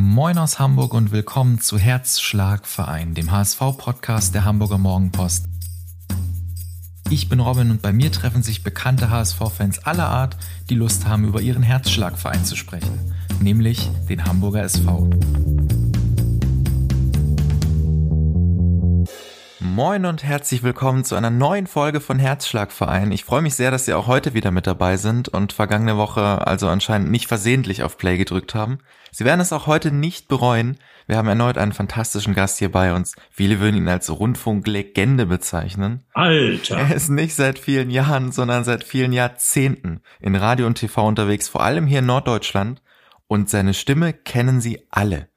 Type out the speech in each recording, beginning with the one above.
Moin aus Hamburg und willkommen zu Herzschlagverein, dem HSV-Podcast der Hamburger Morgenpost. Ich bin Robin und bei mir treffen sich bekannte HSV-Fans aller Art, die Lust haben, über ihren Herzschlagverein zu sprechen, nämlich den Hamburger SV. Moin und herzlich willkommen zu einer neuen Folge von Herzschlagverein. Ich freue mich sehr, dass Sie auch heute wieder mit dabei sind und vergangene Woche also anscheinend nicht versehentlich auf Play gedrückt haben. Sie werden es auch heute nicht bereuen. Wir haben erneut einen fantastischen Gast hier bei uns. Viele würden ihn als Rundfunklegende bezeichnen. Alter! Er ist nicht seit vielen Jahren, sondern seit vielen Jahrzehnten in Radio und TV unterwegs, vor allem hier in Norddeutschland. Und seine Stimme kennen Sie alle.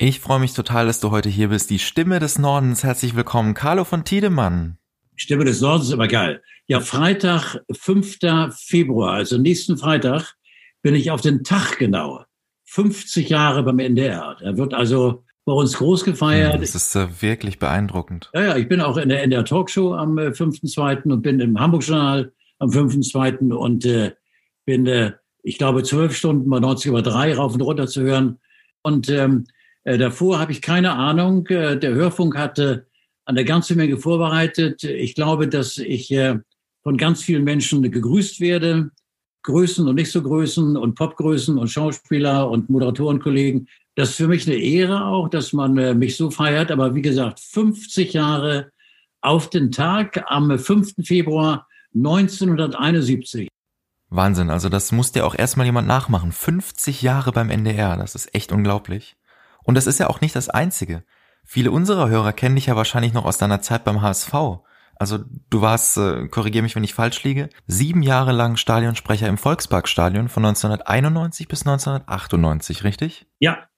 Ich freue mich total, dass du heute hier bist. Die Stimme des Nordens. Herzlich willkommen, Carlo von Tiedemann. Stimme des Nordens ist immer geil. Ja, Freitag, 5. Februar, also nächsten Freitag, bin ich auf den Tag genau. 50 Jahre beim NDR. Da wird also bei uns groß gefeiert. Das ist äh, wirklich beeindruckend. Ja, ja, ich bin auch in der NDR Talkshow am äh, 5.2. und bin im Hamburg Journal am 5.2. und äh, bin, äh, ich glaube, zwölf Stunden bei 90 über drei rauf und runter zu hören. Und ähm, äh, davor habe ich keine Ahnung. Äh, der Hörfunk hatte eine ganze Menge vorbereitet. Ich glaube, dass ich äh, von ganz vielen Menschen gegrüßt werde. Größen und nicht so Größen und Popgrößen und Schauspieler und Moderatorenkollegen. Das ist für mich eine Ehre auch, dass man mich so feiert. Aber wie gesagt, 50 Jahre auf den Tag am 5. Februar 1971. Wahnsinn, also das muss dir auch erstmal jemand nachmachen. 50 Jahre beim NDR, das ist echt unglaublich. Und das ist ja auch nicht das Einzige. Viele unserer Hörer kennen dich ja wahrscheinlich noch aus deiner Zeit beim HSV. Also du warst, äh, korrigier mich, wenn ich falsch liege, sieben Jahre lang Stadionsprecher im Volksparkstadion von 1991 bis 1998, richtig? Ja.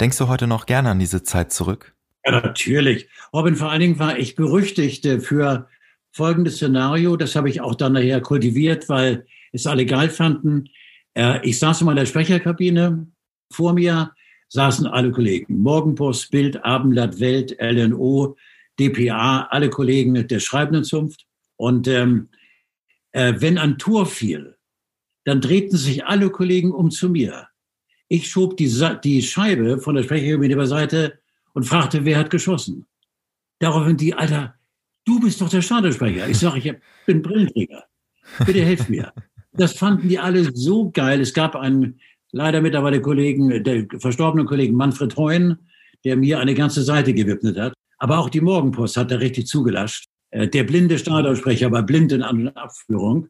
Denkst du heute noch gerne an diese Zeit zurück? Ja, natürlich. Robin, vor allen Dingen war ich berüchtigt für folgendes Szenario. Das habe ich auch dann nachher kultiviert, weil es alle geil fanden. Äh, ich saß in meiner Sprecherkabine. Vor mir saßen alle Kollegen. Morgenpost, Bild, Abendblatt, Welt, LNO, DPA, alle Kollegen der schreibenden Zunft. Und ähm, äh, wenn ein Tor fiel, dann drehten sich alle Kollegen um zu mir. Ich schob die, die Scheibe von der Sprecherkabine beiseite und fragte, wer hat geschossen. Daraufhin die, Alter, du bist doch der Stadionsprecher. Ich sage, ich bin Brillenträger. Bitte helf mir. Das fanden die alle so geil. Es gab einen leider mittlerweile Kollegen, der verstorbenen Kollegen Manfred Heun, der mir eine ganze Seite gewidmet hat. Aber auch die Morgenpost hat da richtig zugelascht. Äh, der blinde Stadionsprecher war blind in An- und Abführung,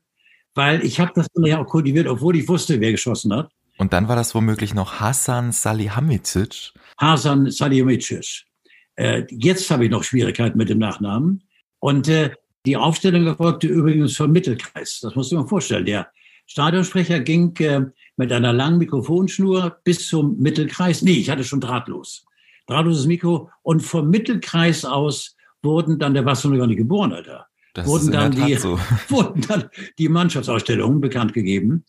weil ich habe das ja auch kultiviert, obwohl ich wusste, wer geschossen hat. Und dann war das womöglich noch Hasan Salihamidzic. Hasan Salihamidzic. Äh, jetzt habe ich noch Schwierigkeiten mit dem Nachnamen. Und äh, die Aufstellung erfolgte übrigens vom Mittelkreis. Das musst du dir mal vorstellen. Der Stadionsprecher ging äh, mit einer langen Mikrofonschnur bis zum Mittelkreis. Nee, ich hatte schon drahtlos. Drahtloses Mikro. Und vom Mittelkreis aus wurden dann, der du noch gar nicht geboren, Alter. Das wurden ist dann die, so. wurden dann die Mannschaftsausstellungen bekannt gegeben.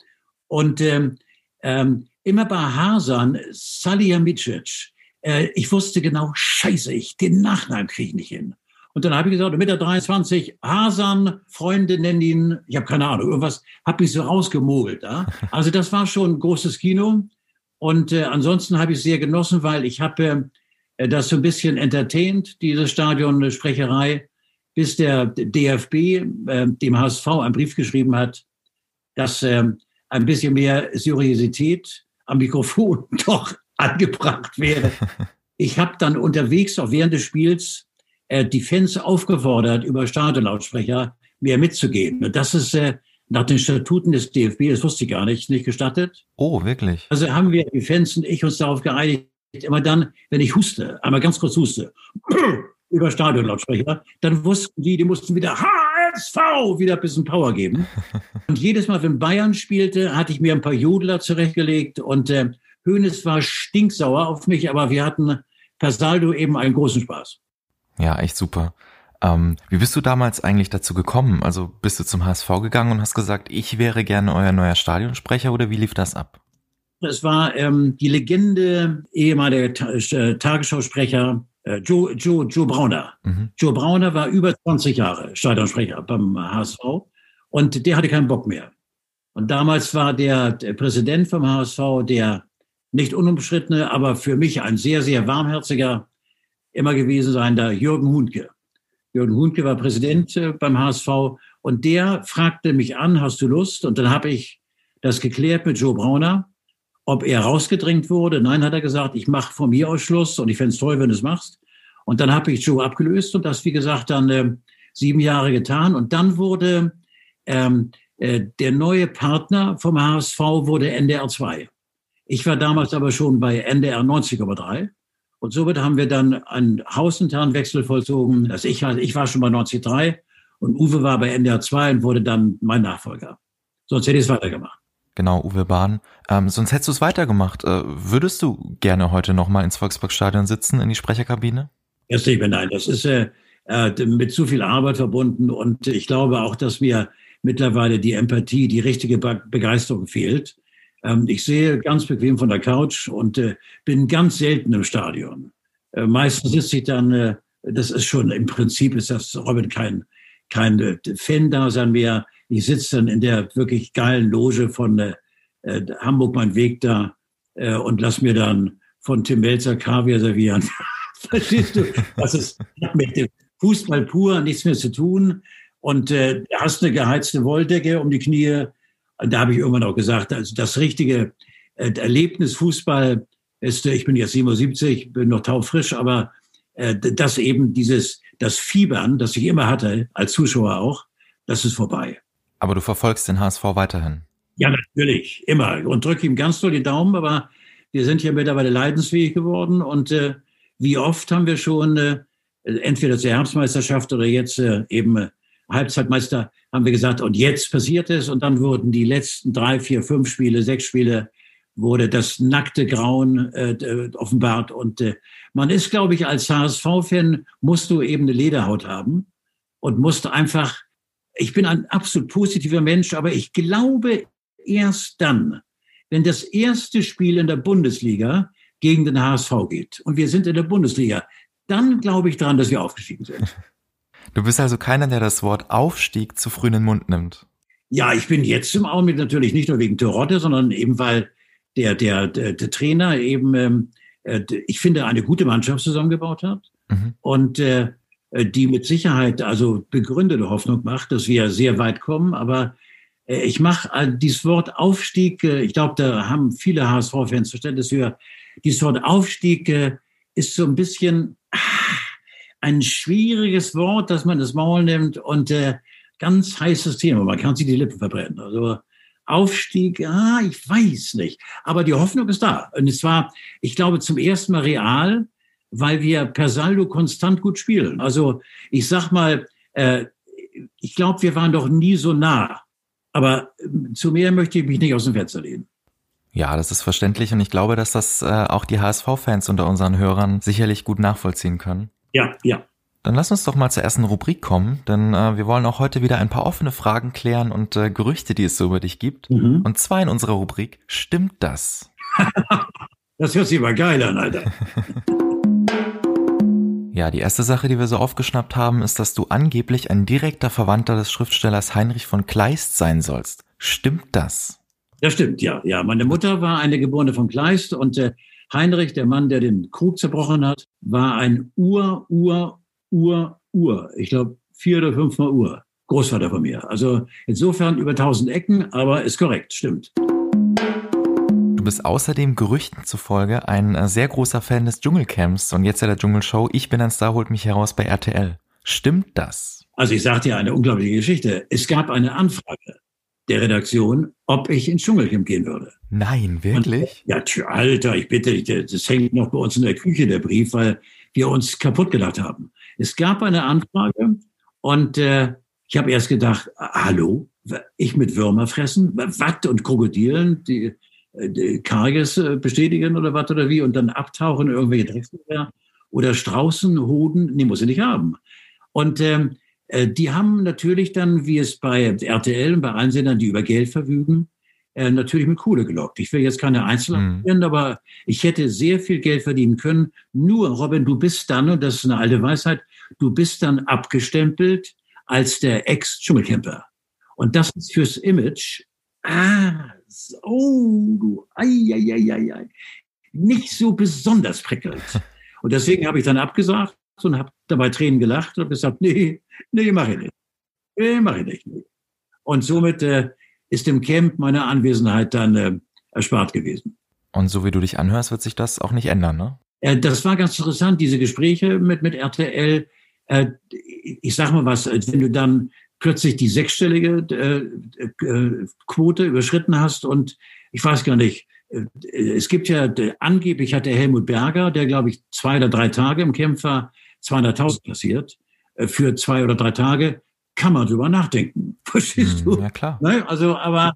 Und ähm, ähm, immer bei Hasan Salihamidzic, äh, ich wusste genau, scheiße, ich, den Nachnamen kriege ich nicht hin. Und dann habe ich gesagt, mit der 23, Hasan, Freunde nennen ihn, ich habe keine Ahnung, irgendwas, habe ich so rausgemogelt. Ja? Also das war schon ein großes Kino. Und äh, ansonsten habe ich es sehr genossen, weil ich habe äh, das so ein bisschen entertained, diese Stadionsprecherei, bis der DFB äh, dem HSV einen Brief geschrieben hat, dass äh, ein bisschen mehr Seriosität am Mikrofon doch angebracht wäre. Ich habe dann unterwegs, auch während des Spiels, äh, die Fans aufgefordert, über Stadionlautsprecher mehr mitzugeben. Und das ist äh, nach den Statuten des DFB, das wusste ich gar nicht, nicht gestattet. Oh, wirklich? Also haben wir, die Fans und ich, uns darauf geeinigt, immer dann, wenn ich huste, einmal ganz kurz huste, über Stadionlautsprecher, dann wussten die, die mussten wieder HSV wieder ein bisschen Power geben. Und jedes Mal, wenn Bayern spielte, hatte ich mir ein paar Jodler zurechtgelegt und äh, Hönes war stinksauer auf mich, aber wir hatten per Saldo eben einen großen Spaß. Ja, echt super. Ähm, wie bist du damals eigentlich dazu gekommen? Also bist du zum HSV gegangen und hast gesagt, ich wäre gerne euer neuer Stadionsprecher oder wie lief das ab? Das war ähm, die Legende, ehemaliger Ta äh, Tagesschausprecher äh, Joe, Joe, Joe Brauner. Mhm. Joe Brauner war über 20 Jahre Stadionsprecher beim HSV und der hatte keinen Bock mehr. Und damals war der, der Präsident vom HSV, der nicht unumstrittene, aber für mich ein sehr, sehr warmherziger immer gewesen sein, der Jürgen Hundke. Jürgen Hundke war Präsident äh, beim HSV und der fragte mich an, hast du Lust? Und dann habe ich das geklärt mit Joe Brauner, ob er rausgedrängt wurde. Nein, hat er gesagt, ich mache von mir aus Schluss und ich fände es toll, wenn du es machst. Und dann habe ich Joe abgelöst und das, wie gesagt, dann äh, sieben Jahre getan. Und dann wurde ähm, äh, der neue Partner vom HSV wurde NDR 2. Ich war damals aber schon bei NDR 90,3. Und somit haben wir dann einen hausinternen Wechsel vollzogen. Also ich, ich war schon bei 93 und Uwe war bei NDR 2 und wurde dann mein Nachfolger. Sonst hätte ich es weitergemacht. Genau, Uwe Bahn. Ähm, sonst hättest du es weitergemacht. Äh, würdest du gerne heute nochmal ins Volksparkstadion sitzen, in die Sprecherkabine? Erst nicht mehr, nein. Das ist äh, äh, mit zu viel Arbeit verbunden und ich glaube auch, dass mir mittlerweile die Empathie, die richtige Begeisterung fehlt. Ähm, ich sehe ganz bequem von der Couch und äh, bin ganz selten im Stadion. Äh, meistens sitze ich dann, äh, das ist schon, im Prinzip ist das, Robin, kein, kein äh, Fan-Dasein mehr. Ich sitze dann in der wirklich geilen Loge von äh, äh Hamburg mein Weg da und lass mir dann von Tim Melzer Kaviar servieren. Verstehst du? Das ist mit dem Fußball pur nichts mehr zu tun. Und äh, hast eine geheizte Wolldecke um die Knie, da habe ich irgendwann auch gesagt, also das richtige äh, Erlebnis Fußball ist, äh, ich bin jetzt 77, bin noch taufrisch, aber äh, das eben dieses, das Fiebern, das ich immer hatte, als Zuschauer auch, das ist vorbei. Aber du verfolgst den HSV weiterhin? Ja, natürlich, immer. Und drücke ihm ganz doll die Daumen, aber wir sind ja mittlerweile leidensfähig geworden und äh, wie oft haben wir schon äh, entweder zur Herbstmeisterschaft oder jetzt äh, eben Halbzeitmeister haben wir gesagt, und jetzt passiert es. Und dann wurden die letzten drei, vier, fünf Spiele, sechs Spiele, wurde das nackte Grauen äh, offenbart. Und äh, man ist, glaube ich, als HSV-Fan, musst du eben eine Lederhaut haben und musst einfach, ich bin ein absolut positiver Mensch, aber ich glaube erst dann, wenn das erste Spiel in der Bundesliga gegen den HSV geht und wir sind in der Bundesliga, dann glaube ich daran, dass wir aufgestiegen sind. Du bist also keiner, der das Wort Aufstieg zu früh in den Mund nimmt. Ja, ich bin jetzt im Augenblick natürlich nicht nur wegen Terodde, sondern eben weil der, der, der, der Trainer eben, ähm, äh, ich finde, eine gute Mannschaft zusammengebaut hat mhm. und äh, die mit Sicherheit also begründete Hoffnung macht, dass wir sehr weit kommen. Aber äh, ich mache äh, dieses Wort Aufstieg, äh, ich glaube, da haben viele HSV-Fans Verständnis für. Dieses Wort Aufstieg äh, ist so ein bisschen, ah, ein schwieriges Wort, dass man das Maul nimmt und äh, ganz heißes Thema. Man kann sich die Lippen verbrennen. Also Aufstieg, ah, ich weiß nicht. Aber die Hoffnung ist da. Und es war, ich glaube, zum ersten Mal real, weil wir per Saldo konstant gut spielen. Also ich sag mal, äh, ich glaube, wir waren doch nie so nah. Aber äh, zu mehr möchte ich mich nicht aus dem Fenster lehnen. Ja, das ist verständlich und ich glaube, dass das äh, auch die HSV-Fans unter unseren Hörern sicherlich gut nachvollziehen können. Ja, ja. Dann lass uns doch mal zur ersten Rubrik kommen, denn äh, wir wollen auch heute wieder ein paar offene Fragen klären und äh, Gerüchte, die es so über dich gibt. Mhm. Und zwar in unserer Rubrik Stimmt das? das hört sich aber geil an, Alter. ja, die erste Sache, die wir so aufgeschnappt haben, ist, dass du angeblich ein direkter Verwandter des Schriftstellers Heinrich von Kleist sein sollst. Stimmt das? Das stimmt, ja. Ja, meine Mutter war eine Geborene von Kleist und äh, Heinrich, der Mann, der den Krug zerbrochen hat, war ein Ur, Ur, Ur, Ur. Ich glaube, vier oder fünfmal Ur. Großvater von mir. Also insofern über tausend Ecken, aber ist korrekt, stimmt. Du bist außerdem Gerüchten zufolge ein äh, sehr großer Fan des Dschungelcamps und jetzt ja der Dschungelshow Ich bin ein Star holt mich heraus bei RTL. Stimmt das? Also ich sagte ja eine unglaubliche Geschichte. Es gab eine Anfrage der Redaktion, ob ich ins Dschungelcamp gehen würde. Nein, wirklich? Und, ja, tja, Alter, ich bitte dich, das hängt noch bei uns in der Küche, der Brief, weil wir uns kaputt gedacht haben. Es gab eine Anfrage und äh, ich habe erst gedacht, hallo, ich mit Würmer fressen, Watt und Krokodilen, die, äh, die Karges äh, bestätigen oder was oder wie und dann abtauchen irgendwelche Drecksbücher oder Straußen, Hoden, nee, muss ich nicht haben. Und ähm, äh, die haben natürlich dann, wie es bei RTL und bei allen Sendern, die über Geld verfügen, äh, natürlich mit Kohle gelockt. Ich will jetzt keine Einzelheiten, mhm. aber ich hätte sehr viel Geld verdienen können. Nur, Robin, du bist dann, und das ist eine alte Weisheit, du bist dann abgestempelt als der Ex-Dschungelcamper. Und das ist fürs Image, ah, oh, du, ei, ei, ei, ei, ei. nicht so besonders prickelnd. Und deswegen habe ich dann abgesagt und habe dabei Tränen gelacht und gesagt, nee, nee, mache ich nicht. Nee, mache ich nicht. Und somit äh, ist im Camp meine Anwesenheit dann äh, erspart gewesen. Und so wie du dich anhörst, wird sich das auch nicht ändern, ne? Äh, das war ganz interessant, diese Gespräche mit, mit RTL. Äh, ich sag mal was, wenn du dann plötzlich die sechsstellige äh, äh, Quote überschritten hast und ich weiß gar nicht, es gibt ja, angeblich hat der Helmut Berger, der glaube ich zwei oder drei Tage im Kämpfer 200.000 passiert, äh, für zwei oder drei Tage kann man drüber nachdenken. Verstehst hm, du? Ja, klar. Ne? Also, aber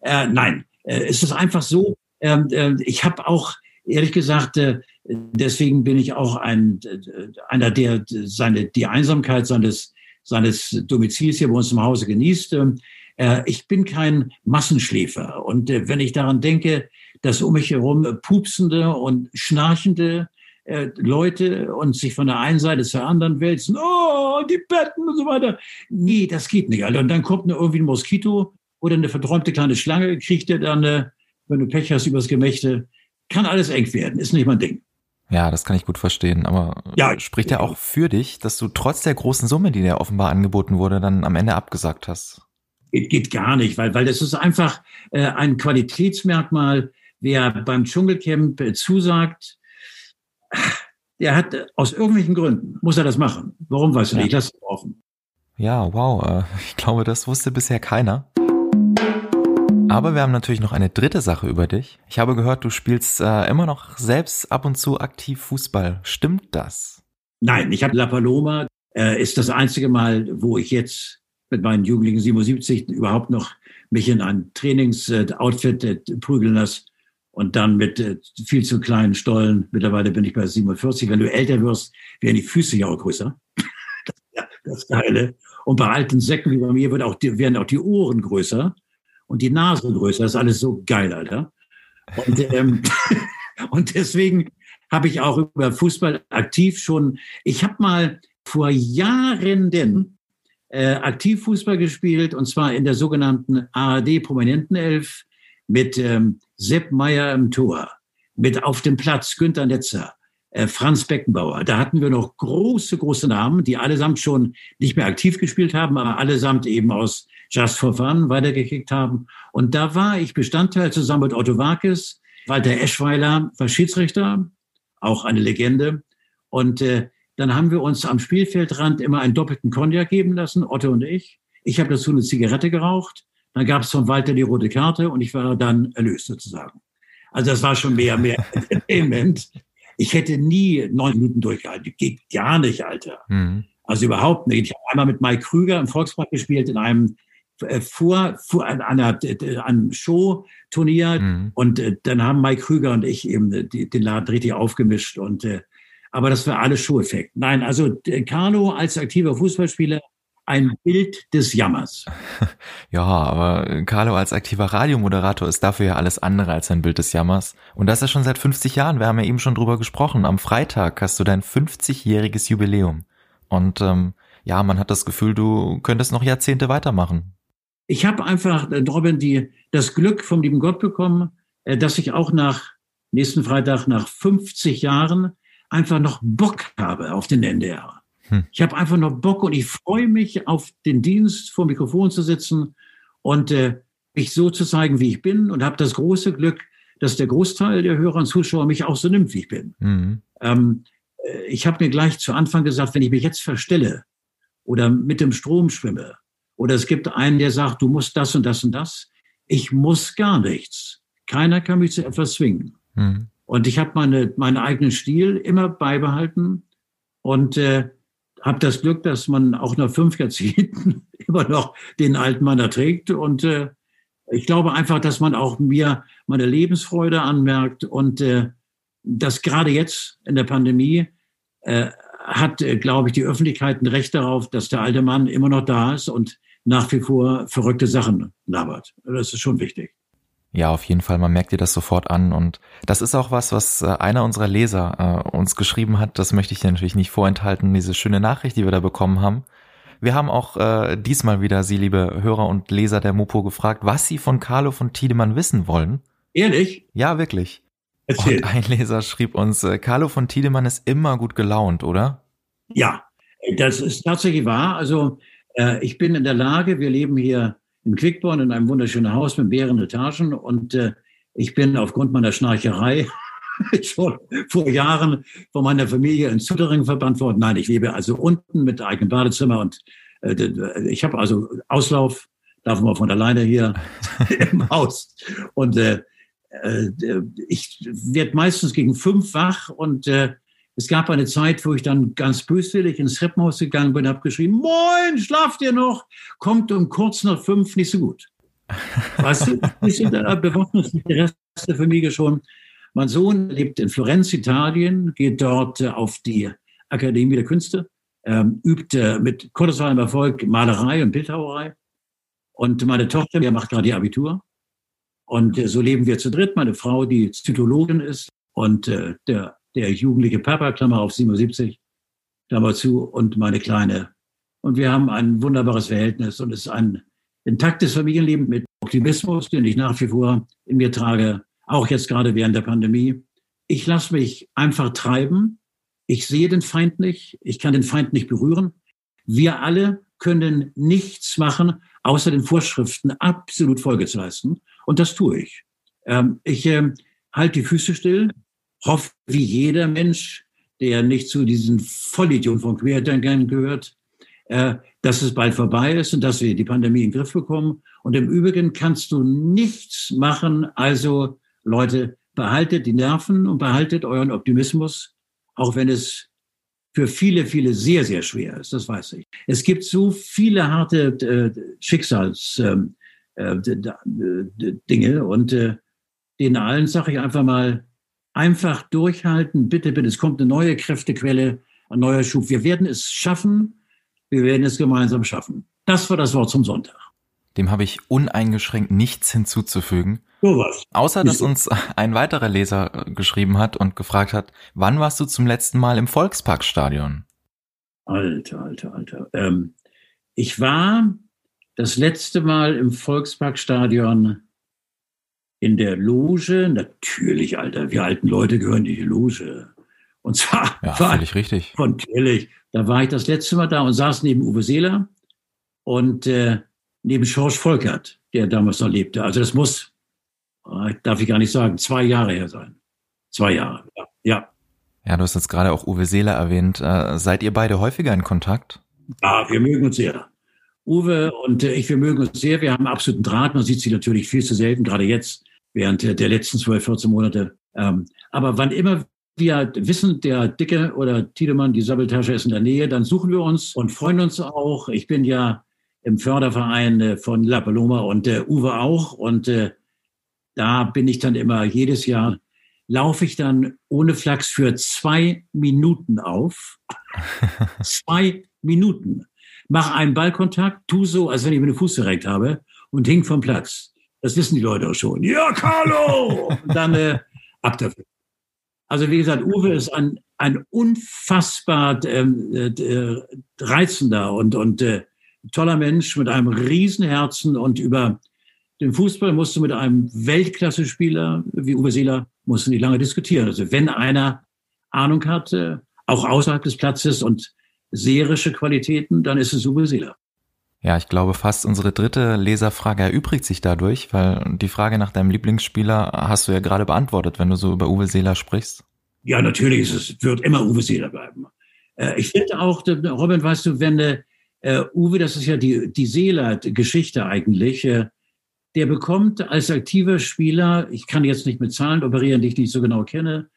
äh, nein, äh, es ist einfach so, ähm, äh, ich habe auch, ehrlich gesagt, äh, deswegen bin ich auch ein, einer, der seine, die Einsamkeit seines, seines Domizils hier bei uns im Hause genießt. Ähm, äh, ich bin kein Massenschläfer. Und äh, wenn ich daran denke, dass um mich herum pupsende und schnarchende äh, Leute und sich von der einen Seite zur anderen wälzen, oh, die Betten und so weiter. Nee, das geht nicht, Alter. Und dann kommt eine, irgendwie ein Moskito oder eine verträumte kleine Schlange, kriegt er dann, äh, wenn du Pech hast übers Gemächte, kann alles eng werden, ist nicht mein Ding. Ja, das kann ich gut verstehen, aber ja, spricht ja auch für dich, dass du trotz der großen Summe, die dir offenbar angeboten wurde, dann am Ende abgesagt hast. Geht, geht gar nicht, weil, weil das ist einfach äh, ein Qualitätsmerkmal. Wer beim Dschungelcamp äh, zusagt, der hat äh, aus irgendwelchen Gründen, muss er das machen. Warum weißt du ja. nicht? Lass es offen. Ja, wow. Äh, ich glaube, das wusste bisher keiner. Aber wir haben natürlich noch eine dritte Sache über dich. Ich habe gehört, du spielst äh, immer noch selbst ab und zu aktiv Fußball. Stimmt das? Nein, ich habe La Paloma. Äh, ist das einzige Mal, wo ich jetzt mit meinen Jugendlichen 77 überhaupt noch mich in ein Trainingsoutfit äh, prügeln lasse und dann mit äh, viel zu kleinen Stollen. Mittlerweile bin ich bei 47. Wenn du älter wirst, werden die Füße ja auch größer. das, das Geile. Und bei alten Säcken wie bei mir wird auch die, werden auch die Ohren größer und die Nase größer. Das ist alles so geil, Alter. Und, ähm, und deswegen habe ich auch über Fußball aktiv schon, ich habe mal vor Jahren denn äh, aktiv Fußball gespielt und zwar in der sogenannten ARD Prominentenelf mit ähm, Sepp Meyer im Tor, mit auf dem Platz Günter Netzer, äh, Franz Beckenbauer. Da hatten wir noch große, große Namen, die allesamt schon nicht mehr aktiv gespielt haben, aber allesamt eben aus Just for Fun weitergekickt haben. Und da war ich Bestandteil zusammen mit Otto Warkes. Walter Eschweiler war Schiedsrichter, auch eine Legende. Und äh, dann haben wir uns am Spielfeldrand immer einen doppelten Cognac geben lassen, Otto und ich. Ich habe dazu eine Zigarette geraucht. Dann gab es von Walter die rote Karte und ich war dann erlöst sozusagen. Also das war schon mehr, mehr Entertainment. Ich hätte nie neun Minuten durchgehalten. Geht gar nicht, Alter. Mhm. Also überhaupt nicht. Ich habe einmal mit Mike Krüger im Volkspark gespielt in einem äh, vor, vor an einer, einem Show-Turnier mhm. und äh, dann haben Mike Krüger und ich eben äh, die, den Laden richtig aufgemischt und äh, aber das war alles Show-Effekt. Nein, also Carlo als aktiver Fußballspieler ein Bild des Jammers. Ja, aber Carlo als aktiver Radiomoderator ist dafür ja alles andere als ein Bild des Jammers. Und das ist schon seit 50 Jahren. Wir haben ja eben schon drüber gesprochen. Am Freitag hast du dein 50-jähriges Jubiläum. Und ähm, ja, man hat das Gefühl, du könntest noch Jahrzehnte weitermachen. Ich habe einfach, äh, Robin, die, das Glück vom lieben Gott bekommen, äh, dass ich auch nach nächsten Freitag, nach 50 Jahren, einfach noch Bock habe auf den NDR. Hm. Ich habe einfach noch Bock und ich freue mich auf den Dienst, vor dem Mikrofon zu sitzen und äh, mich so zu zeigen, wie ich bin und habe das große Glück, dass der Großteil der Hörer und Zuschauer mich auch so nimmt, wie ich bin. Mhm. Ähm, äh, ich habe mir gleich zu Anfang gesagt, wenn ich mich jetzt verstelle oder mit dem Strom schwimme oder es gibt einen, der sagt, du musst das und das und das, ich muss gar nichts. Keiner kann mich zu etwas zwingen. Mhm. Und ich habe meine, meinen eigenen Stil immer beibehalten und äh, habe das Glück, dass man auch nach fünf Jahrzehnten immer noch den alten Mann erträgt. Und äh, ich glaube einfach, dass man auch mir meine Lebensfreude anmerkt und äh, dass gerade jetzt in der Pandemie äh, hat, äh, glaube ich, die Öffentlichkeit ein Recht darauf, dass der alte Mann immer noch da ist und nach wie vor verrückte Sachen labert. Das ist schon wichtig. Ja, auf jeden Fall, man merkt dir das sofort an und das ist auch was, was äh, einer unserer Leser äh, uns geschrieben hat, das möchte ich dir natürlich nicht vorenthalten, diese schöne Nachricht, die wir da bekommen haben. Wir haben auch äh, diesmal wieder Sie, liebe Hörer und Leser der Mopo, gefragt, was Sie von Carlo von Tiedemann wissen wollen. Ehrlich? Ja, wirklich. Erzähl. Und ein Leser schrieb uns, äh, Carlo von Tiedemann ist immer gut gelaunt, oder? Ja, das ist tatsächlich wahr. Also äh, ich bin in der Lage, wir leben hier in Quickborn in einem wunderschönen Haus mit mehreren Etagen und äh, ich bin aufgrund meiner Schnarcherei schon vor Jahren von meiner Familie in Zuttering verbannt worden. Nein, ich lebe also unten mit eigenem Badezimmer und äh, ich habe also Auslauf, darf man von alleine hier im Haus. Und äh, äh, ich werde meistens gegen fünf wach und äh, es gab eine Zeit, wo ich dann ganz böswillig ins Treppenhaus gegangen bin, habe geschrieben, moin, schlaft ihr noch? Kommt um kurz nach fünf nicht so gut. Weißt du, da bewaffnet sich der Rest der Familie schon. Mein Sohn lebt in Florenz, Italien, geht dort äh, auf die Akademie der Künste, ähm, übt äh, mit kolossalem Erfolg Malerei und Bildhauerei. Und meine Tochter, die macht gerade ihr Abitur. Und äh, so leben wir zu dritt. Meine Frau, die Zytologin ist und äh, der der jugendliche Papa, Klammer auf 77, Klammer zu, und meine Kleine. Und wir haben ein wunderbares Verhältnis und es ist ein intaktes Familienleben mit Optimismus, den ich nach wie vor in mir trage, auch jetzt gerade während der Pandemie. Ich lasse mich einfach treiben. Ich sehe den Feind nicht. Ich kann den Feind nicht berühren. Wir alle können nichts machen, außer den Vorschriften absolut Folge zu leisten. Und das tue ich. Ähm, ich äh, halte die Füße still hoffe, wie jeder Mensch, der nicht zu diesen Vollidioten von Querdenkern gehört, äh, dass es bald vorbei ist und dass wir die Pandemie in den Griff bekommen. Und im Übrigen kannst du nichts machen. Also Leute, behaltet die Nerven und behaltet euren Optimismus, auch wenn es für viele, viele sehr, sehr schwer ist. Das weiß ich. Es gibt so viele harte äh, Schicksalsdinge äh, äh, und äh, denen allen sage ich einfach mal, einfach durchhalten. Bitte, bitte, es kommt eine neue Kräftequelle, ein neuer Schub. Wir werden es schaffen. Wir werden es gemeinsam schaffen. Das war das Wort zum Sonntag. Dem habe ich uneingeschränkt nichts hinzuzufügen. So was. Außer, dass uns ein weiterer Leser geschrieben hat und gefragt hat, wann warst du zum letzten Mal im Volksparkstadion? Alter, alter, alter. Ähm, ich war das letzte Mal im Volksparkstadion in der Loge, natürlich, Alter, wir alten Leute gehören in die Loge. Und zwar ja, war völlig richtig. Natürlich. Da war ich das letzte Mal da und saß neben Uwe Seeler und äh, neben Schorsch Volkert, der damals noch lebte. Also das muss, äh, darf ich gar nicht sagen, zwei Jahre her sein. Zwei Jahre, ja. Ja, ja du hast jetzt gerade auch Uwe Seeler erwähnt. Äh, seid ihr beide häufiger in Kontakt? Ja, wir mögen uns sehr. Uwe und äh, ich, wir mögen uns sehr. Wir haben absoluten Draht. Man sieht sie natürlich viel zu selten, gerade jetzt während der letzten 12, 14 Monate. Ähm, aber wann immer wir wissen, der Dicke oder Tiedemann, die Sabbeltasche ist in der Nähe, dann suchen wir uns und freuen uns auch. Ich bin ja im Förderverein äh, von La Paloma und äh, Uwe auch. Und äh, da bin ich dann immer jedes Jahr, laufe ich dann ohne Flachs für zwei Minuten auf. zwei Minuten. Mach einen Ballkontakt, tu so, als wenn ich mir den Fuß direkt habe und hing vom Platz. Das wissen die Leute auch schon. Ja, Carlo! Und dann äh, ab dafür. Also wie gesagt, Uwe ist ein, ein unfassbar ähm, äh, reizender und, und äh, toller Mensch mit einem Riesenherzen und über den Fußball musst du mit einem Weltklasse-Spieler wie Uwe Seeler musst du nicht lange diskutieren. Also wenn einer Ahnung hat, äh, auch außerhalb des Platzes und seherische Qualitäten, dann ist es Uwe Seeler. Ja, ich glaube fast unsere dritte Leserfrage erübrigt sich dadurch, weil die Frage nach deinem Lieblingsspieler hast du ja gerade beantwortet, wenn du so über Uwe Seeler sprichst. Ja, natürlich, es wird immer Uwe Seeler bleiben. Äh, ich finde auch, Robin, weißt du, wenn äh, Uwe, das ist ja die, die Seeler-Geschichte eigentlich, äh, der bekommt als aktiver Spieler, ich kann jetzt nicht mit Zahlen operieren, die ich nicht so genau kenne,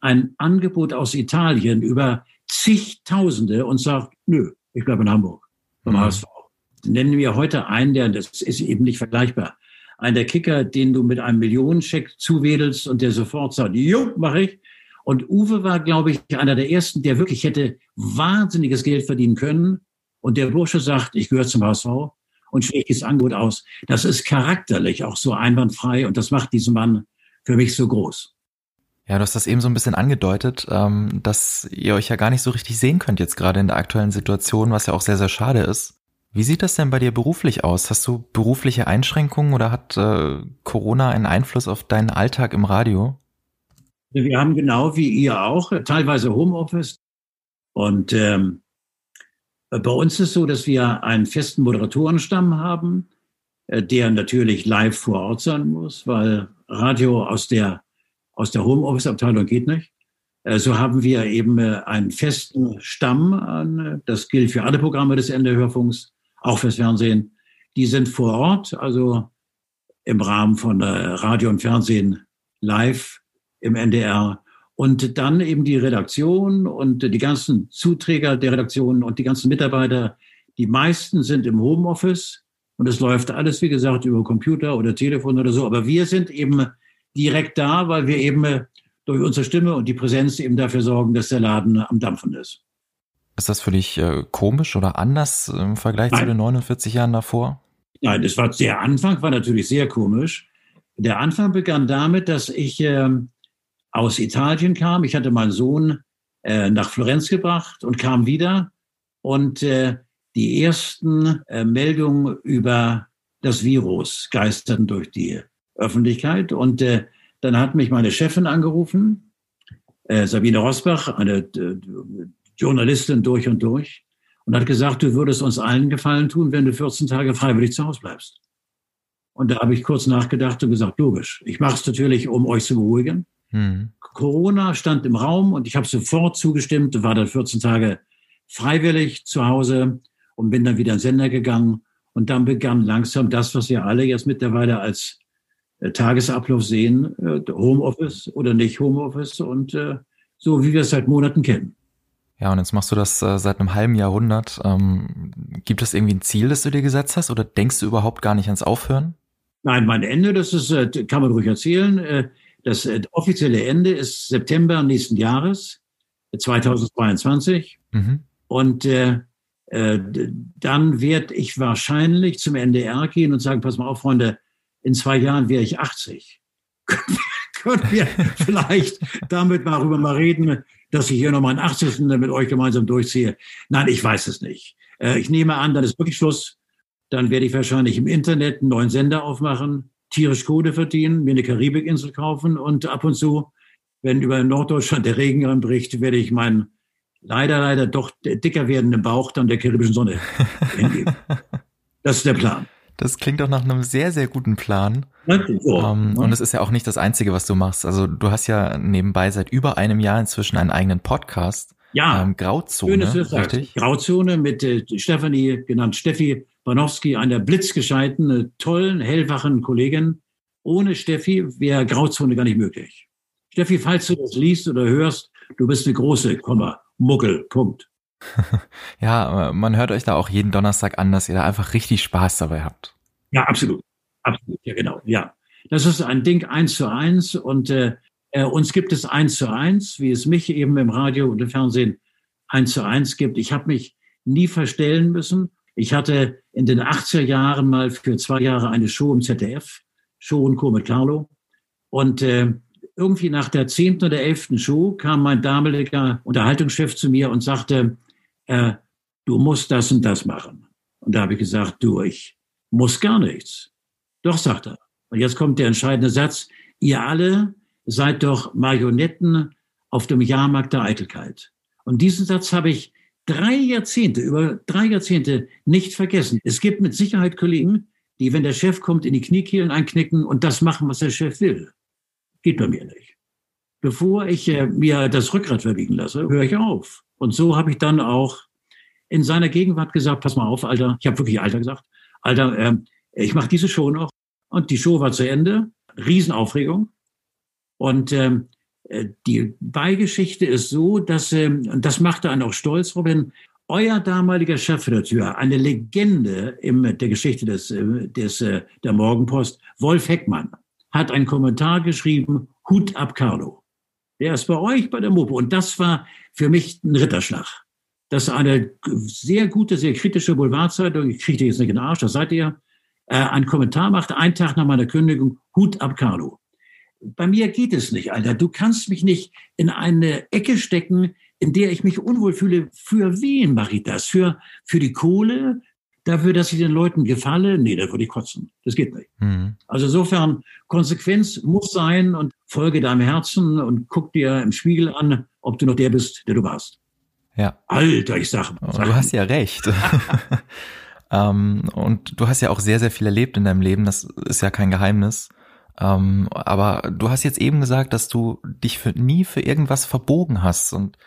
ein Angebot aus Italien über zigtausende und sagt, nö, ich bleibe in Hamburg beim mhm. HSV nennen wir heute einen, der, das ist eben nicht vergleichbar, einen der Kicker, den du mit einem Millionenscheck zuwedelst und der sofort sagt, jo, mach ich. Und Uwe war, glaube ich, einer der ersten, der wirklich hätte wahnsinniges Geld verdienen können. Und der Bursche sagt, ich gehöre zum HSV und schlägt das Angebot aus. Das ist charakterlich auch so einwandfrei und das macht diesen Mann für mich so groß. Ja, du hast das eben so ein bisschen angedeutet, ähm, dass ihr euch ja gar nicht so richtig sehen könnt jetzt gerade in der aktuellen Situation, was ja auch sehr, sehr schade ist. Wie sieht das denn bei dir beruflich aus? Hast du berufliche Einschränkungen oder hat äh, Corona einen Einfluss auf deinen Alltag im Radio? Wir haben genau wie ihr auch teilweise Homeoffice. Und ähm, bei uns ist es so, dass wir einen festen Moderatorenstamm haben, äh, der natürlich live vor Ort sein muss, weil Radio aus der, aus der Homeoffice-Abteilung geht nicht. Äh, so haben wir eben äh, einen festen Stamm an, das gilt für alle Programme des NDR-Hörfunks, auch fürs Fernsehen. Die sind vor Ort, also im Rahmen von Radio und Fernsehen live im NDR. Und dann eben die Redaktion und die ganzen Zuträger der Redaktion und die ganzen Mitarbeiter. Die meisten sind im Homeoffice und es läuft alles, wie gesagt, über Computer oder Telefon oder so. Aber wir sind eben direkt da, weil wir eben durch unsere Stimme und die Präsenz eben dafür sorgen, dass der Laden am Dampfen ist. Ist das für dich äh, komisch oder anders im Vergleich Nein. zu den 49 Jahren davor? Nein, das war, der Anfang war natürlich sehr komisch. Der Anfang begann damit, dass ich äh, aus Italien kam. Ich hatte meinen Sohn äh, nach Florenz gebracht und kam wieder. Und äh, die ersten äh, Meldungen über das Virus geisterten durch die Öffentlichkeit. Und äh, dann hat mich meine Chefin angerufen, Sabine Rosbach, eine Journalistin durch und durch, und hat gesagt, du würdest uns allen Gefallen tun, wenn du 14 Tage freiwillig zu Hause bleibst. Und da habe ich kurz nachgedacht und gesagt, logisch. Ich mache es natürlich, um euch zu beruhigen. Mhm. Corona stand im Raum und ich habe sofort zugestimmt, war dann 14 Tage freiwillig zu Hause und bin dann wieder in den Sender gegangen. Und dann begann langsam das, was wir alle jetzt mittlerweile als äh, Tagesablauf sehen, äh, Homeoffice oder nicht Homeoffice und äh, so, wie wir es seit Monaten kennen. Ja, und jetzt machst du das äh, seit einem halben Jahrhundert. Ähm, gibt es irgendwie ein Ziel, das du dir gesetzt hast oder denkst du überhaupt gar nicht ans Aufhören? Nein, mein Ende, das ist, äh, kann man ruhig erzählen. Äh, das äh, offizielle Ende ist September nächsten Jahres, 2022. Mhm. Und äh, äh, dann werde ich wahrscheinlich zum NDR gehen und sagen, pass mal auf, Freunde, in zwei Jahren wäre ich 80. Können wir vielleicht damit mal darüber mal reden, dass ich hier noch meinen 80. mit euch gemeinsam durchziehe? Nein, ich weiß es nicht. Äh, ich nehme an, dann ist wirklich Schluss. Dann werde ich wahrscheinlich im Internet einen neuen Sender aufmachen, tierisch Kohle verdienen, mir eine Karibikinsel kaufen und ab und zu, wenn über Norddeutschland der Regen anbricht, werde ich meinen leider, leider doch dicker werdenden Bauch dann der karibischen Sonne hingeben. Das ist der Plan. Das klingt doch nach einem sehr, sehr guten Plan. So. Um, ähm, und es ist ja auch nicht das Einzige, was du machst. Also du hast ja nebenbei seit über einem Jahr inzwischen einen eigenen Podcast. Ja, ähm, Grauzone, richtig? Grauzone mit äh, Stefanie, genannt Steffi Banowski, einer blitzgescheiten, äh, tollen, hellwachen Kollegin. Ohne Steffi wäre Grauzone gar nicht möglich. Steffi, falls du das liest oder hörst, du bist eine große, Komma, Muggel, Punkt. ja, man hört euch da auch jeden Donnerstag an, dass ihr da einfach richtig Spaß dabei habt. Ja, absolut. Absolut, ja, genau, ja. Das ist ein Ding eins zu eins und äh, äh, uns gibt es eins zu eins, wie es mich eben im Radio und im Fernsehen eins zu eins gibt. Ich habe mich nie verstellen müssen. Ich hatte in den 80er Jahren mal für zwei Jahre eine Show im ZDF, Show und Co. mit Carlo. Und äh, irgendwie nach der zehnten oder elften Show kam mein damaliger Unterhaltungschef zu mir und sagte, äh, du musst das und das machen. Und da habe ich gesagt, du, ich muss gar nichts. Doch, sagt er. Und jetzt kommt der entscheidende Satz. Ihr alle seid doch Marionetten auf dem Jahrmarkt der Eitelkeit. Und diesen Satz habe ich drei Jahrzehnte, über drei Jahrzehnte nicht vergessen. Es gibt mit Sicherheit Kollegen, die, wenn der Chef kommt, in die Kniekehlen einknicken und das machen, was der Chef will. Geht bei mir nicht. Bevor ich äh, mir das Rückgrat verbiegen lasse, höre ich auf. Und so habe ich dann auch in seiner Gegenwart gesagt, pass mal auf, Alter, ich habe wirklich Alter gesagt, Alter, äh, ich mache diese Show noch. Und die Show war zu Ende. Riesenaufregung. Und ähm, äh, die Beigeschichte ist so, dass, ähm, und das machte einen auch stolz, Robin, euer damaliger Chefredakteur, eine Legende in der Geschichte des, äh, des, äh, der Morgenpost, Wolf Heckmann, hat einen Kommentar geschrieben, Hut ab Carlo. Der ist bei euch bei der Mopo. Und das war für mich ein Ritterschlag. Dass eine sehr gute, sehr kritische Boulevardzeitung, ich kriege jetzt nicht in den Arsch, das seid ihr, äh, einen Kommentar macht, einen Tag nach meiner Kündigung, Hut ab Carlo bei mir geht es nicht, Alter. Du kannst mich nicht in eine Ecke stecken, in der ich mich unwohl fühle. Für wen mache ich das? Für, für die Kohle? Dafür, dass ich den Leuten gefalle, nee, da würde ich kotzen. Das geht nicht. Mhm. Also insofern, Konsequenz muss sein und folge deinem Herzen und guck dir im Spiegel an, ob du noch der bist, der du warst. Ja. Alter, ich sag. sag du hast ja recht. ähm, und du hast ja auch sehr, sehr viel erlebt in deinem Leben. Das ist ja kein Geheimnis. Ähm, aber du hast jetzt eben gesagt, dass du dich für, nie für irgendwas verbogen hast und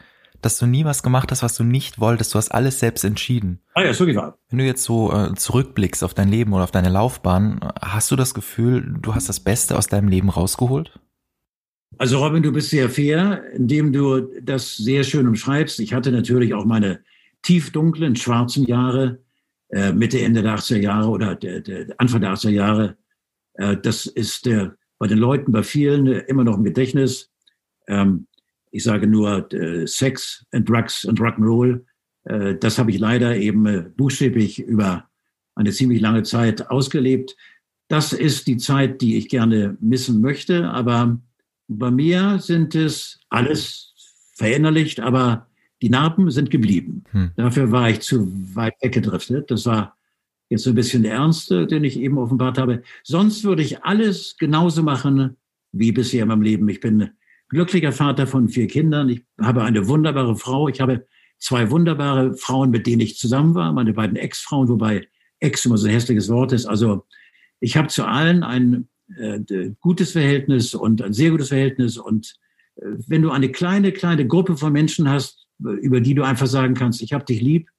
dass du nie was gemacht hast, was du nicht wolltest. Du hast alles selbst entschieden. Ah ja, so gesagt. Wenn du jetzt so äh, zurückblickst auf dein Leben oder auf deine Laufbahn, hast du das Gefühl, du hast das Beste aus deinem Leben rausgeholt? Also Robin, du bist sehr fair, indem du das sehr schön umschreibst. Ich hatte natürlich auch meine tiefdunklen, schwarzen Jahre, äh, Mitte, Ende der 80er Jahre oder der, der Anfang der 80er Jahre. Äh, das ist äh, bei den Leuten, bei vielen immer noch im Gedächtnis. Ähm, ich sage nur äh, Sex and Drugs and Rock'n'Roll. Äh, das habe ich leider eben äh, buchstäblich über eine ziemlich lange Zeit ausgelebt. Das ist die Zeit, die ich gerne missen möchte. Aber bei mir sind es alles verinnerlicht, aber die Narben sind geblieben. Hm. Dafür war ich zu weit weggedriftet. Das war jetzt so ein bisschen der Ernste, den ich eben offenbart habe. Sonst würde ich alles genauso machen wie bisher in meinem Leben. Ich bin glücklicher Vater von vier Kindern. Ich habe eine wunderbare Frau. Ich habe zwei wunderbare Frauen, mit denen ich zusammen war, meine beiden Ex-Frauen, wobei Ex immer so ein hässliches Wort ist. Also ich habe zu allen ein äh, gutes Verhältnis und ein sehr gutes Verhältnis. Und äh, wenn du eine kleine, kleine Gruppe von Menschen hast, über die du einfach sagen kannst, ich habe dich lieb,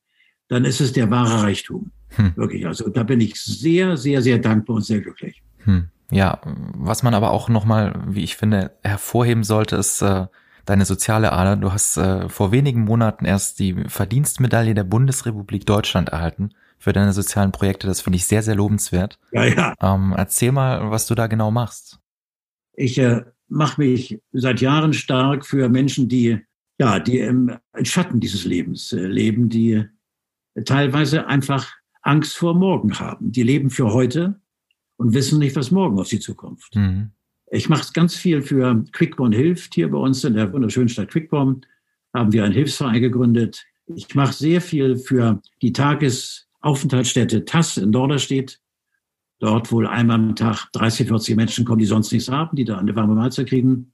dann ist es der wahre Reichtum. Hm. Wirklich. Also da bin ich sehr, sehr, sehr dankbar und sehr glücklich. Hm. Ja, was man aber auch nochmal, wie ich finde, hervorheben sollte, ist äh, deine soziale Ader. Du hast äh, vor wenigen Monaten erst die Verdienstmedaille der Bundesrepublik Deutschland erhalten für deine sozialen Projekte. Das finde ich sehr, sehr lobenswert. Ja, ja. Ähm, erzähl mal, was du da genau machst. Ich äh, mache mich seit Jahren stark für Menschen, die ja, die im Schatten dieses Lebens äh, leben, die teilweise einfach Angst vor morgen haben. Die leben für heute und wissen nicht, was morgen auf sie zukommt. Mhm. Ich mache ganz viel für Quickborn hilft. Hier bei uns in der wunderschönen Stadt Quickborn haben wir einen Hilfsverein gegründet. Ich mache sehr viel für die Tagesaufenthaltsstätte TAS in Dorderstedt. Dort wohl einmal am Tag 30, 40 Menschen kommen, die sonst nichts haben, die da eine warme Mahlzeit kriegen.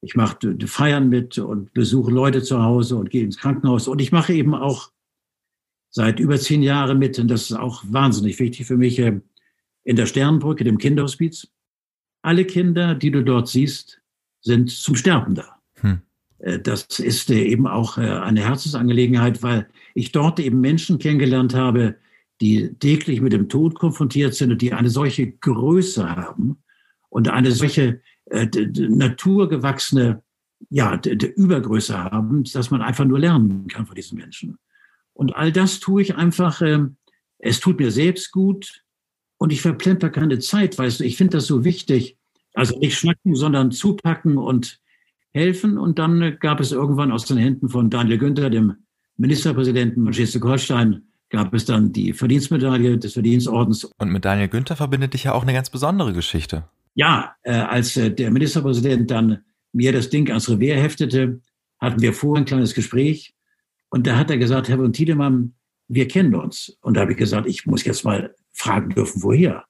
Ich mache Feiern mit und besuche Leute zu Hause und gehe ins Krankenhaus. Und ich mache eben auch seit über zehn Jahren mit, und das ist auch wahnsinnig wichtig für mich, äh, in der Sternbrücke, dem Kinderhospiz. Alle Kinder, die du dort siehst, sind zum Sterben da. Hm. Äh, das ist äh, eben auch äh, eine Herzensangelegenheit, weil ich dort eben Menschen kennengelernt habe, die täglich mit dem Tod konfrontiert sind und die eine solche Größe haben und eine solche äh, naturgewachsene ja, Übergröße haben, dass man einfach nur lernen kann von diesen Menschen. Und all das tue ich einfach, äh, es tut mir selbst gut, und ich verplemper keine Zeit, weißt du, ich finde das so wichtig. Also nicht schnacken, sondern zupacken und helfen. Und dann gab es irgendwann aus den Händen von Daniel Günther, dem Ministerpräsidenten von Schleswig-Holstein, gab es dann die Verdienstmedaille des Verdienstordens. Und mit Daniel Günther verbindet dich ja auch eine ganz besondere Geschichte. Ja, äh, als äh, der Ministerpräsident dann mir das Ding ans Revier heftete, hatten wir vorher ein kleines Gespräch. Und da hat er gesagt, Herr von Tiedemann, wir kennen uns. Und da habe ich gesagt, ich muss jetzt mal fragen dürfen, woher.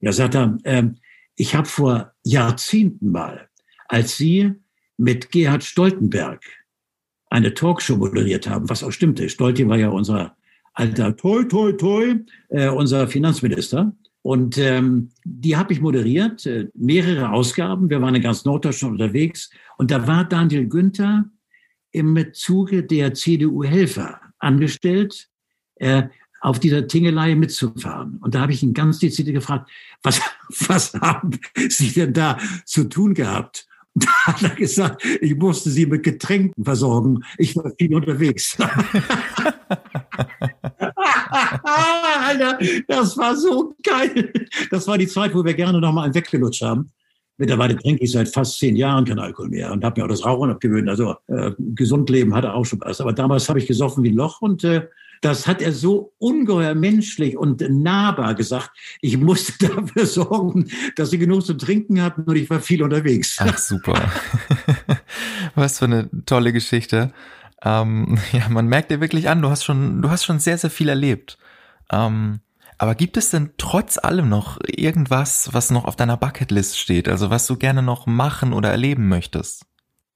Ja, sagt er, äh, ich habe vor Jahrzehnten mal, als Sie mit Gerhard Stoltenberg eine Talkshow moderiert haben, was auch stimmte. Stolti war ja unser alter Toi, Toi, Toi, äh, unser Finanzminister. Und ähm, die habe ich moderiert, äh, mehrere Ausgaben. Wir waren in ganz Norddeutschland unterwegs. Und da war Daniel Günther im Zuge der CDU-Helfer angestellt. Äh, auf dieser Tingelei mitzufahren. Und da habe ich ihn ganz dezidiert gefragt, was, was haben Sie denn da zu tun gehabt? Da hat er gesagt, ich musste Sie mit Getränken versorgen. Ich war viel unterwegs. Alter, das war so geil. Das war die Zeit, wo wir gerne noch mal einen weggelutscht haben. Mittlerweile trinke ich seit fast zehn Jahren kein Alkohol mehr und habe mir auch das Rauchen abgewöhnt. Also äh, gesund leben hatte auch schon was. Aber damals habe ich gesoffen wie ein Loch und äh, das hat er so ungeheuer menschlich und nahbar gesagt. Ich musste dafür sorgen, dass sie genug zu trinken hatten und ich war viel unterwegs. Ach, super. Was für eine tolle Geschichte. Ähm, ja, man merkt dir wirklich an, du hast schon, du hast schon sehr, sehr viel erlebt. Ähm, aber gibt es denn trotz allem noch irgendwas, was noch auf deiner Bucketlist steht? Also was du gerne noch machen oder erleben möchtest?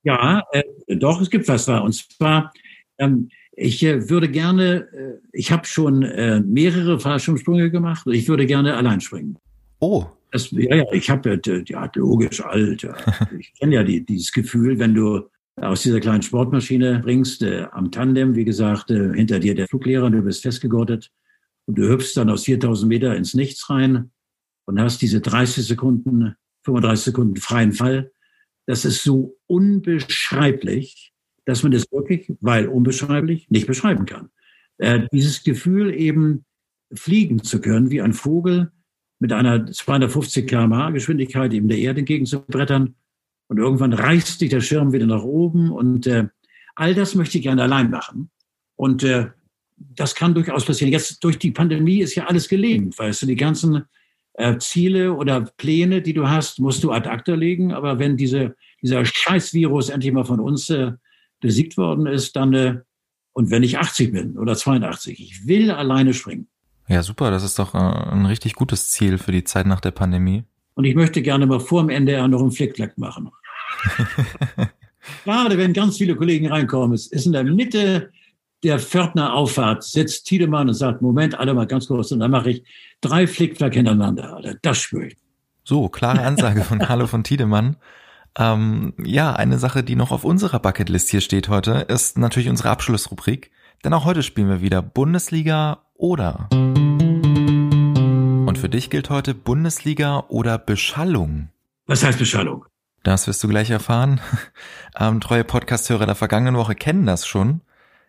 Ja, äh, doch, es gibt was da. Und zwar, ähm, ich äh, würde gerne, äh, ich habe schon äh, mehrere Fallschirmsprünge gemacht und ich würde gerne allein springen. Oh. Das, ja, ja, ich habe ja logisch alt. Ich kenne ja die, dieses Gefühl, wenn du aus dieser kleinen Sportmaschine bringst, äh, am Tandem, wie gesagt, äh, hinter dir der Fluglehrer, du bist festgegurtet und du hüpfst dann aus 4000 Meter ins Nichts rein und hast diese 30 Sekunden, 35 Sekunden freien Fall. Das ist so unbeschreiblich, dass man das wirklich, weil unbeschreiblich, nicht beschreiben kann. Äh, dieses Gefühl eben fliegen zu können wie ein Vogel mit einer 250 km/h Geschwindigkeit eben der Erde entgegenzubrettern und irgendwann reißt sich der Schirm wieder nach oben und äh, all das möchte ich gerne allein machen. Und äh, das kann durchaus passieren. Jetzt durch die Pandemie ist ja alles gelähmt, weißt du, die ganzen äh, Ziele oder Pläne, die du hast, musst du ad acta legen. Aber wenn diese, dieser Scheißvirus endlich mal von uns äh, besiegt worden ist, dann, äh, und wenn ich 80 bin oder 82, ich will alleine springen. Ja, super, das ist doch äh, ein richtig gutes Ziel für die Zeit nach der Pandemie. Und ich möchte gerne mal vor dem NDR noch einen Flickflack machen. Gerade wenn ganz viele Kollegen reinkommen, es ist in der Mitte der Pförtner Auffahrt, sitzt Tiedemann und sagt, Moment, alle mal ganz kurz, und dann mache ich drei Flickflack hintereinander. Alter, das spüre ich. So, klare Ansage von Carlo von Tiedemann. Ähm, ja, eine Sache, die noch auf unserer Bucketlist hier steht heute, ist natürlich unsere Abschlussrubrik. Denn auch heute spielen wir wieder Bundesliga oder. Und für dich gilt heute Bundesliga oder Beschallung. Was heißt Beschallung? Das wirst du gleich erfahren. Ähm, treue Podcast-Hörer der vergangenen Woche kennen das schon.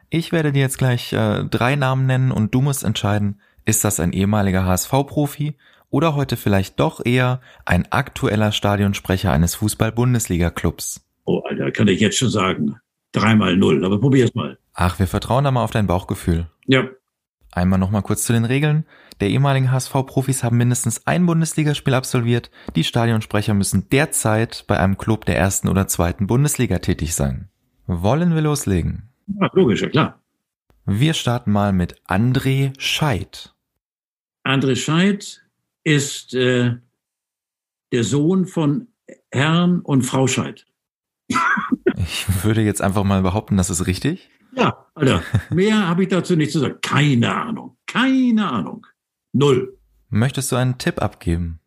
Ich werde dir jetzt gleich äh, drei Namen nennen und du musst entscheiden, ist das ein ehemaliger HSV-Profi oder heute vielleicht doch eher ein aktueller Stadionsprecher eines Fußball-Bundesliga-Clubs? Oh, Alter, kann ich jetzt schon sagen. Dreimal null, aber probier's mal. Ach, wir vertrauen da mal auf dein Bauchgefühl. Ja. Einmal nochmal kurz zu den Regeln. Der ehemaligen HSV-Profis haben mindestens ein Bundesligaspiel absolviert. Die Stadionsprecher müssen derzeit bei einem Club der ersten oder zweiten Bundesliga tätig sein. Wollen wir loslegen? Ja, logisch, ja klar. Wir starten mal mit André Scheid. André Scheid ist äh, der Sohn von Herrn und Frau Scheid. Ich würde jetzt einfach mal behaupten, das ist richtig. Ja, Alter, mehr habe ich dazu nicht zu sagen. Keine Ahnung. Keine Ahnung. Null. Möchtest du einen Tipp abgeben?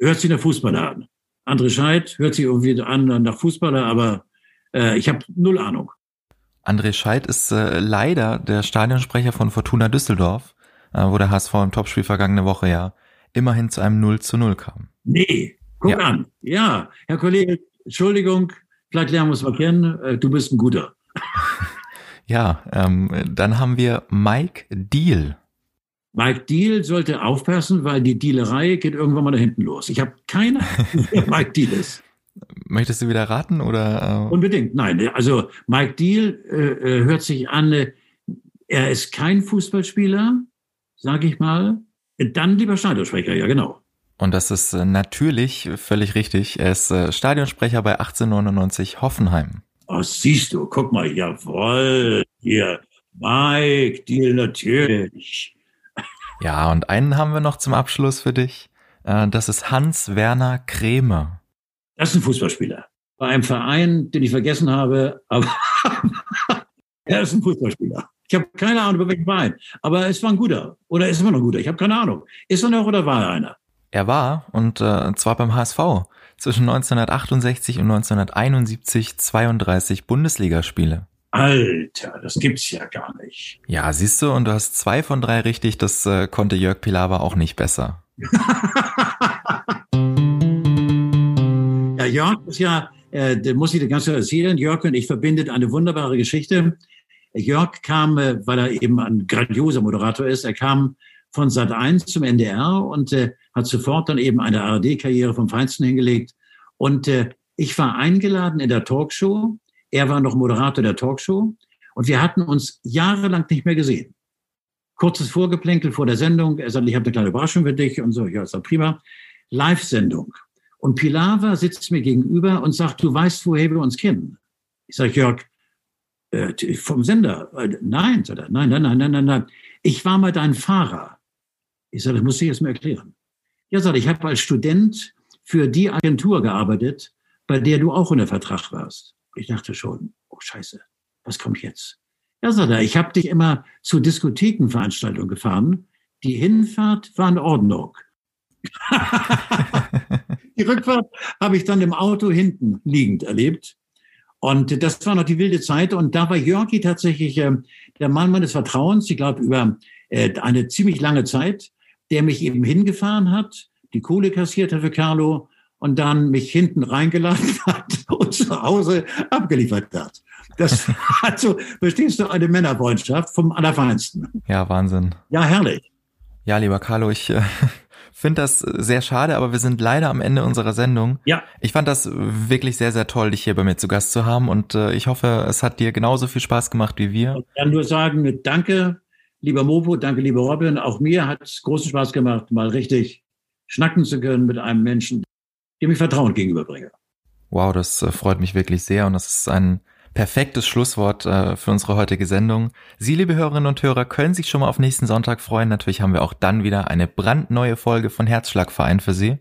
Hört sich nach Fußballer an. André Scheid hört sich irgendwie an nach Fußballer, aber äh, ich habe null Ahnung. André Scheid ist äh, leider der Stadionsprecher von Fortuna Düsseldorf, äh, wo der HSV im Topspiel vergangene Woche ja immerhin zu einem 0 zu 0 kam. Nee, guck ja. an. Ja, Herr Kollege, Entschuldigung, vielleicht lernen wir uns mal kennen. Äh, du bist ein guter. ja, ähm, dann haben wir Mike Deal. Mike Deal sollte aufpassen, weil die Dealerei geht irgendwann mal da hinten los. Ich habe keine Ahnung, wer Mike Deal ist. Möchtest du wieder raten oder? Äh? Unbedingt, nein. Also Mike Deal äh, äh hört sich an, äh, er ist kein Fußballspieler, sage ich mal. Dann lieber Stadionsprecher, ja genau. Und das ist äh, natürlich völlig richtig. Er ist äh, Stadionsprecher bei 1899 Hoffenheim. Oh, siehst du, guck mal, jawoll, hier, Mike, Deal natürlich. Ja, und einen haben wir noch zum Abschluss für dich. Äh, das ist Hans-Werner Krämer. Das ist ein Fußballspieler. Bei einem Verein, den ich vergessen habe, aber er ist ein Fußballspieler. Ich habe keine Ahnung, über welchen Verein. Aber es war ein guter. Oder ist immer noch ein guter. Ich habe keine Ahnung. Ist er noch oder war er einer? Er war, und äh, zwar beim HSV, zwischen 1968 und 1971 32 Bundesligaspiele. Alter, das gibt's ja gar nicht. Ja, siehst du, und du hast zwei von drei richtig, das äh, konnte Jörg Pilawa auch nicht besser. ja, Jörg ist ja, äh, muss ich dir ganz erzählen, Jörg und ich verbindet eine wunderbare Geschichte. Jörg kam, äh, weil er eben ein grandioser Moderator ist, er kam von Sat 1 zum NDR und äh, hat sofort dann eben eine ARD-Karriere vom Feinsten hingelegt. Und äh, ich war eingeladen in der Talkshow er war noch Moderator der Talkshow und wir hatten uns jahrelang nicht mehr gesehen. Kurzes Vorgeplänkel vor der Sendung. Er sagte, ich habe eine kleine Überraschung für dich und so. Ja, ist doch prima. Live-Sendung. Und Pilawa sitzt mir gegenüber und sagt, du weißt, woher wir uns kennen. Ich sage, Jörg, äh, vom Sender. Äh, nein, sagt er, nein, nein, nein, nein, nein, nein. Ich war mal dein Fahrer. Ich sage, das muss ich jetzt mal erklären. Ja, sagt ich habe als Student für die Agentur gearbeitet, bei der du auch unter Vertrag warst. Ich dachte schon, oh Scheiße, was kommt jetzt? Ja, sagt er, ich habe dich immer zu Diskothekenveranstaltungen gefahren. Die Hinfahrt war in Ordnung. die Rückfahrt habe ich dann im Auto hinten liegend erlebt. Und das war noch die wilde Zeit. Und da war Jörgi tatsächlich äh, der Mann meines Vertrauens, ich glaube, über äh, eine ziemlich lange Zeit, der mich eben hingefahren hat, die Kohle kassiert hat für Carlo und dann mich hinten reingeladen hat und zu Hause abgeliefert hat. Das also, verstehst du, eine Männerfreundschaft vom Allerfeinsten. Ja, Wahnsinn. Ja, herrlich. Ja, lieber Carlo, ich äh, finde das sehr schade, aber wir sind leider am Ende unserer Sendung. Ja. Ich fand das wirklich sehr, sehr toll, dich hier bei mir zu Gast zu haben und äh, ich hoffe, es hat dir genauso viel Spaß gemacht wie wir. Ich kann nur sagen, danke, lieber Mopo, danke, lieber Robin. Auch mir hat es großen Spaß gemacht, mal richtig schnacken zu können mit einem Menschen, dem ich Vertrauen gegenüberbringe. Wow, das äh, freut mich wirklich sehr und das ist ein perfektes Schlusswort äh, für unsere heutige Sendung. Sie, liebe Hörerinnen und Hörer, können sich schon mal auf nächsten Sonntag freuen. Natürlich haben wir auch dann wieder eine brandneue Folge von Herzschlagverein für Sie.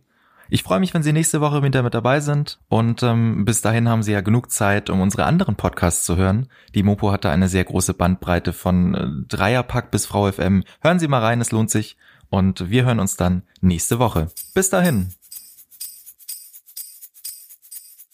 Ich freue mich, wenn Sie nächste Woche wieder mit dabei sind und ähm, bis dahin haben Sie ja genug Zeit, um unsere anderen Podcasts zu hören. Die Mopo hatte eine sehr große Bandbreite von äh, Dreierpack bis Frau FM. Hören Sie mal rein, es lohnt sich und wir hören uns dann nächste Woche. Bis dahin.